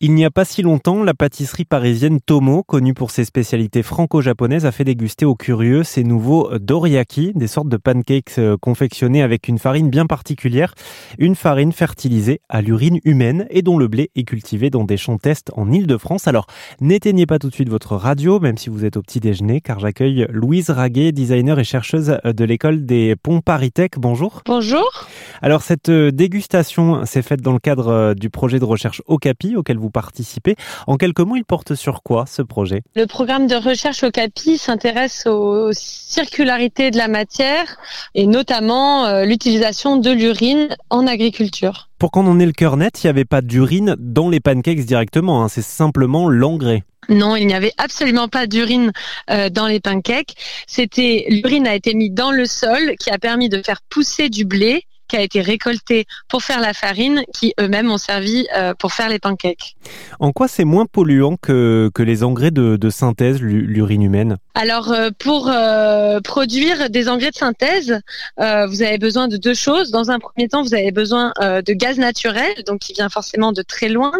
Il n'y a pas si longtemps, la pâtisserie parisienne Tomo, connue pour ses spécialités franco-japonaises, a fait déguster aux curieux ses nouveaux doriyaki, des sortes de pancakes euh, confectionnés avec une farine bien particulière, une farine fertilisée à l'urine humaine et dont le blé est cultivé dans des champs test en Ile-de-France. Alors, n'éteignez pas tout de suite votre radio, même si vous êtes au petit déjeuner, car j'accueille Louise Raguet, designer et chercheuse de l'école des ponts Paritech. Bonjour. Bonjour. Alors, cette euh, dégustation s'est faite dans le cadre euh, du projet de recherche Okapi, auquel vous participer. En quelques mots, il porte sur quoi ce projet? Le programme de recherche au CAPI s'intéresse aux circularités de la matière et notamment euh, l'utilisation de l'urine en agriculture. Pour qu'on en ait le cœur net, il n'y avait pas d'urine dans les pancakes directement, hein. c'est simplement l'engrais. Non, il n'y avait absolument pas d'urine euh, dans les pancakes. C'était l'urine a été mise dans le sol qui a permis de faire pousser du blé qui a été récolté pour faire la farine, qui eux-mêmes ont servi euh, pour faire les pancakes. En quoi c'est moins polluant que, que les engrais de, de synthèse, l'urine humaine? Alors, euh, pour euh, produire des engrais de synthèse, vous avez besoin de deux choses. Dans un premier temps, vous avez besoin de gaz naturel, donc qui vient forcément de très loin,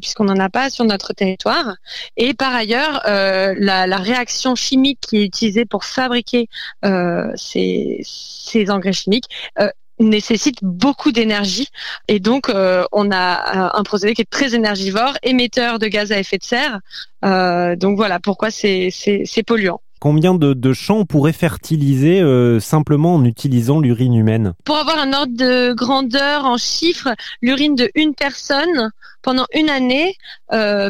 puisqu'on n'en a pas sur notre territoire. Et par ailleurs, la, la, réaction chimique qui est utilisée pour fabriquer ces, ces engrais chimiques nécessite beaucoup d'énergie et donc euh, on a un procédé qui est très énergivore, émetteur de gaz à effet de serre. Euh, donc voilà pourquoi c'est polluant. Combien de, champs on pourrait fertiliser euh, simplement en utilisant l'urine humaine? Pour avoir un ordre de grandeur en chiffres, l'urine de une personne pendant une année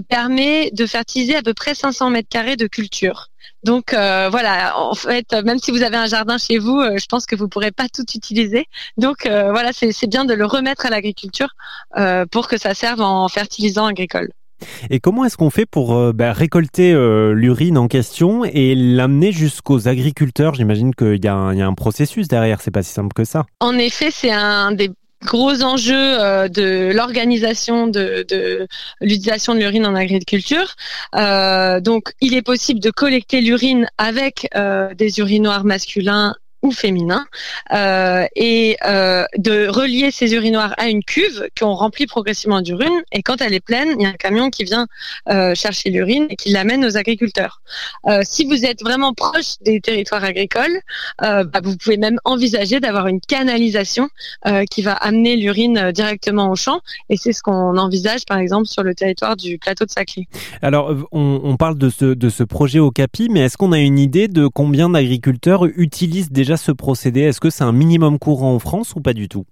permet de fertiliser à peu près 500 mètres carrés de culture. Donc euh, voilà, en fait, même si vous avez un jardin chez vous, euh, je pense que vous pourrez pas tout utiliser. Donc euh, voilà, c'est bien de le remettre à l'agriculture pour que ça serve en fertilisant agricole. Et comment est-ce qu'on fait pour bah, récolter l'urine en question et l'amener jusqu'aux agriculteurs? J'imagine qu'il y, a un processus derrière, c'est pas si simple que ça. En effet, c'est un des gros enjeux euh, de l'organisation de, de l'utilisation de l'urine en agriculture. Euh, donc, il est possible de collecter l'urine avec euh, des urinoirs masculins féminin, euh, et euh, de relier ces urinoirs à une cuve qu'on remplit progressivement d'urine. Et quand elle est pleine, il y a un camion qui vient euh, chercher l'urine et qui l'amène aux agriculteurs. Si vous êtes vraiment proche des territoires agricoles, bah, vous pouvez même envisager d'avoir une canalisation qui va amener l'urine directement au champ. Et c'est ce qu'on envisage, par exemple, sur le territoire du plateau de Saclay. Alors, on, on parle de ce, de ce projet au CAPI, mais est-ce qu'on a une idée de combien d'agriculteurs utilisent déjà ce procédé? Est-ce que c'est un minimum courant en France ou pas du tout?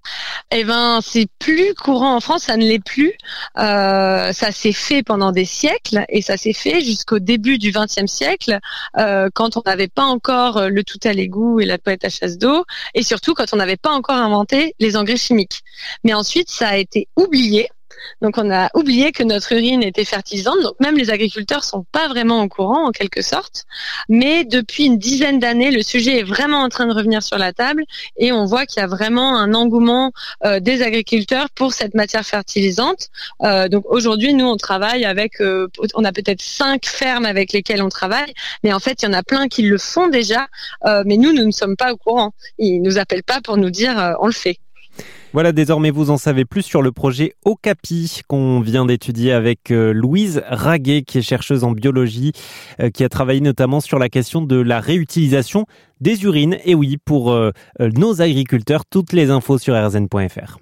Eh ben, c'est plus courant en France, ça ne l'est plus. Euh, ça s'est fait pendant des siècles et ça s'est fait jusqu'au début du XXe siècle, euh, quand on n'avait pas encore le tout à l'égout et la toilette à chasse d'eau, et surtout quand on n'avait pas encore inventé les engrais chimiques. Mais ensuite, ça a été oublié donc on a oublié que notre urine était fertilisante. Donc même les agriculteurs sont pas vraiment au courant en quelque sorte. Mais depuis une dizaine d'années, le sujet est vraiment en train de revenir sur la table et on voit qu'il y a vraiment un engouement euh, des agriculteurs pour cette matière fertilisante. Euh, donc aujourd'hui, nous on travaille avec, euh, on a peut-être cinq fermes avec lesquelles on travaille, mais en fait il y en a plein qui le font déjà. mais nous, nous ne sommes pas au courant. Ils nous appellent pas pour nous dire on le fait. Voilà, désormais vous en savez plus sur le projet Okapi qu'on vient d'étudier avec euh, Louise Raguet, qui est chercheuse en biologie, euh, qui a travaillé notamment sur la question de la réutilisation des urines. Et oui, pour euh, nos agriculteurs, toutes les infos sur rzn.fr.